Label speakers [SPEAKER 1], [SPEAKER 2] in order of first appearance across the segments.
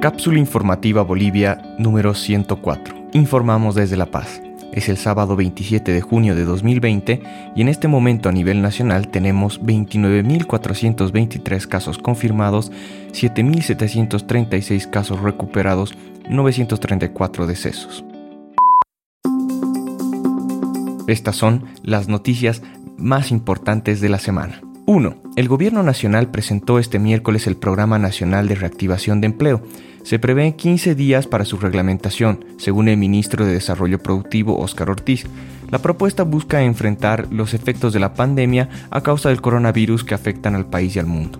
[SPEAKER 1] Cápsula informativa Bolivia número 104. Informamos desde La Paz. Es el sábado 27 de junio de 2020 y en este momento a nivel nacional tenemos 29.423 casos confirmados, 7.736 casos recuperados, 934 decesos. Estas son las noticias más importantes de la semana. 1. El Gobierno Nacional presentó este miércoles el Programa Nacional de Reactivación de Empleo. Se prevén 15 días para su reglamentación, según el ministro de Desarrollo Productivo Óscar Ortiz. La propuesta busca enfrentar los efectos de la pandemia a causa del coronavirus que afectan al país y al mundo.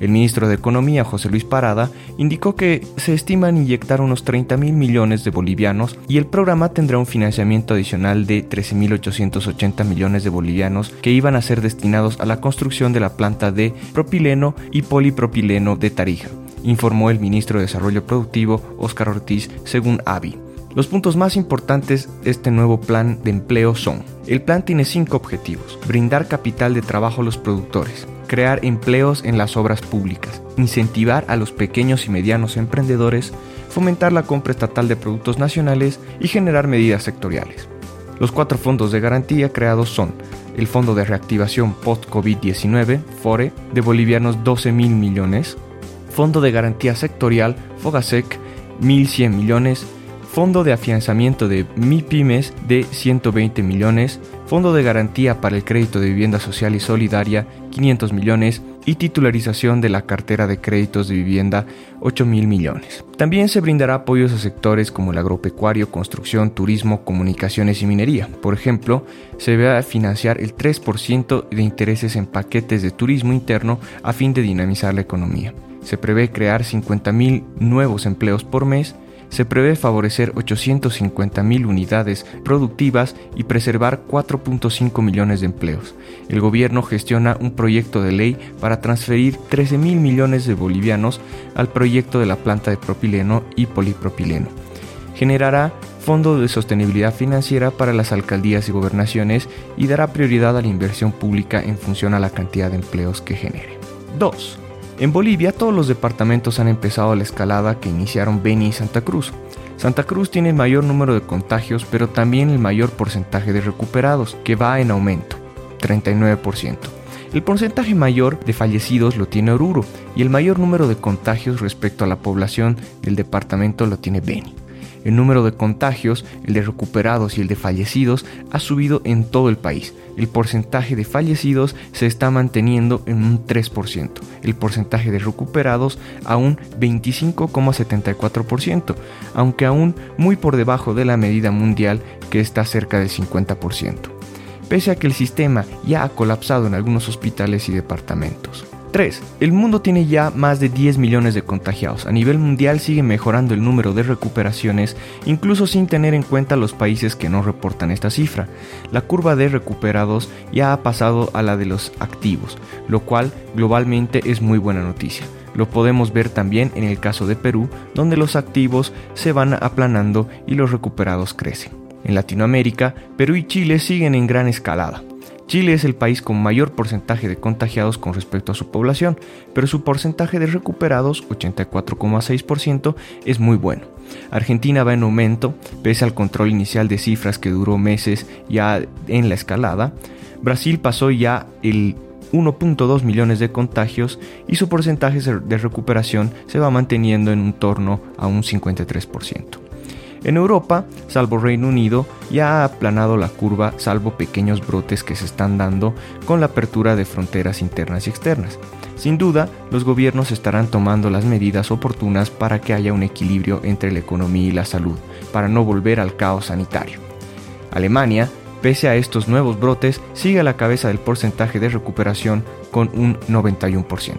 [SPEAKER 1] El ministro de Economía, José Luis Parada, indicó que se estiman inyectar unos 30 mil millones de bolivianos y el programa tendrá un financiamiento adicional de 13.880 millones de bolivianos que iban a ser destinados a la construcción de la planta de propileno y polipropileno de Tarija, informó el ministro de Desarrollo Productivo, Óscar Ortiz, según AVI. Los puntos más importantes de este nuevo plan de empleo son, el plan tiene cinco objetivos, brindar capital de trabajo a los productores, crear empleos en las obras públicas, incentivar a los pequeños y medianos emprendedores, fomentar la compra estatal de productos nacionales y generar medidas sectoriales. Los cuatro fondos de garantía creados son el Fondo de Reactivación Post-COVID-19, FORE, de bolivianos 12 mil millones, Fondo de Garantía Sectorial, FOGASEC, 1.100 millones, Fondo de Afianzamiento de MIPIMES de 120 millones, Fondo de Garantía para el Crédito de Vivienda Social y Solidaria 500 millones y titularización de la cartera de créditos de vivienda 8 mil millones. También se brindará apoyos a sectores como el agropecuario, construcción, turismo, comunicaciones y minería. Por ejemplo, se va a financiar el 3% de intereses en paquetes de turismo interno a fin de dinamizar la economía. Se prevé crear 50 mil nuevos empleos por mes se prevé favorecer 850.000 unidades productivas y preservar 4.5 millones de empleos. El gobierno gestiona un proyecto de ley para transferir 13.000 millones de bolivianos al proyecto de la planta de propileno y polipropileno. Generará fondo de sostenibilidad financiera para las alcaldías y gobernaciones y dará prioridad a la inversión pública en función a la cantidad de empleos que genere. 2. En Bolivia todos los departamentos han empezado la escalada que iniciaron Beni y Santa Cruz. Santa Cruz tiene el mayor número de contagios, pero también el mayor porcentaje de recuperados, que va en aumento, 39%. El porcentaje mayor de fallecidos lo tiene Oruro y el mayor número de contagios respecto a la población del departamento lo tiene Beni. El número de contagios, el de recuperados y el de fallecidos ha subido en todo el país. El porcentaje de fallecidos se está manteniendo en un 3%, el porcentaje de recuperados a un 25,74%, aunque aún muy por debajo de la medida mundial que está cerca del 50%, pese a que el sistema ya ha colapsado en algunos hospitales y departamentos. 3. El mundo tiene ya más de 10 millones de contagiados. A nivel mundial sigue mejorando el número de recuperaciones, incluso sin tener en cuenta los países que no reportan esta cifra. La curva de recuperados ya ha pasado a la de los activos, lo cual globalmente es muy buena noticia. Lo podemos ver también en el caso de Perú, donde los activos se van aplanando y los recuperados crecen. En Latinoamérica, Perú y Chile siguen en gran escalada. Chile es el país con mayor porcentaje de contagiados con respecto a su población, pero su porcentaje de recuperados, 84,6%, es muy bueno. Argentina va en aumento, pese al control inicial de cifras que duró meses ya en la escalada. Brasil pasó ya el 1.2 millones de contagios y su porcentaje de recuperación se va manteniendo en un torno a un 53%. En Europa, salvo Reino Unido, ya ha aplanado la curva salvo pequeños brotes que se están dando con la apertura de fronteras internas y externas. Sin duda, los gobiernos estarán tomando las medidas oportunas para que haya un equilibrio entre la economía y la salud, para no volver al caos sanitario. Alemania, pese a estos nuevos brotes, sigue a la cabeza del porcentaje de recuperación con un 91%.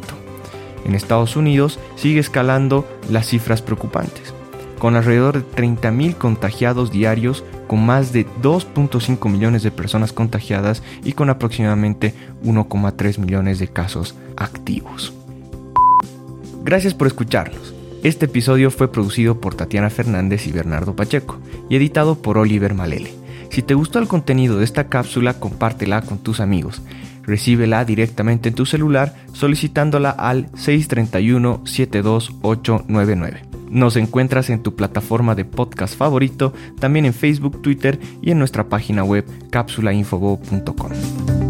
[SPEAKER 1] En Estados Unidos sigue escalando las cifras preocupantes con alrededor de 30.000 contagiados diarios, con más de 2.5 millones de personas contagiadas y con aproximadamente 1,3 millones de casos activos. Gracias por escucharnos. Este episodio fue producido por Tatiana Fernández y Bernardo Pacheco y editado por Oliver Malele. Si te gustó el contenido de esta cápsula, compártela con tus amigos. Recíbela directamente en tu celular solicitándola al 631 72899. Nos encuentras en tu plataforma de podcast favorito, también en Facebook, Twitter y en nuestra página web cápsulainfobo.com.